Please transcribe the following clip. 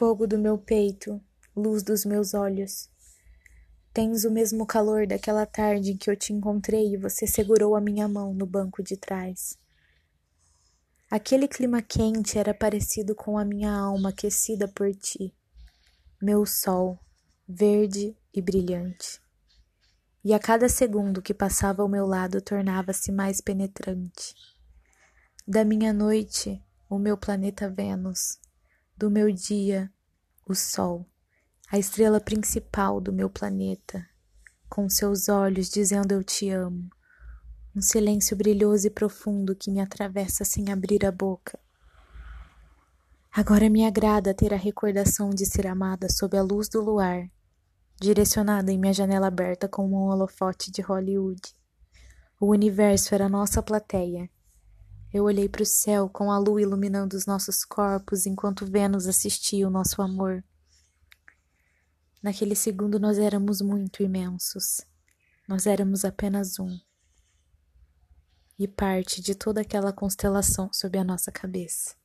Fogo do meu peito, luz dos meus olhos. Tens o mesmo calor daquela tarde em que eu te encontrei e você segurou a minha mão no banco de trás. Aquele clima quente era parecido com a minha alma aquecida por ti, meu sol, verde e brilhante. E a cada segundo que passava ao meu lado tornava-se mais penetrante. Da minha noite, o meu planeta Vênus, do meu dia, o Sol, a estrela principal do meu planeta, com seus olhos dizendo eu te amo, um silêncio brilhoso e profundo que me atravessa sem abrir a boca. Agora me agrada ter a recordação de ser amada sob a luz do luar, direcionada em minha janela aberta como um holofote de Hollywood. O universo era nossa plateia. Eu olhei para o céu com a lua iluminando os nossos corpos enquanto Vênus assistia o nosso amor. Naquele segundo nós éramos muito imensos. Nós éramos apenas um e parte de toda aquela constelação sob a nossa cabeça.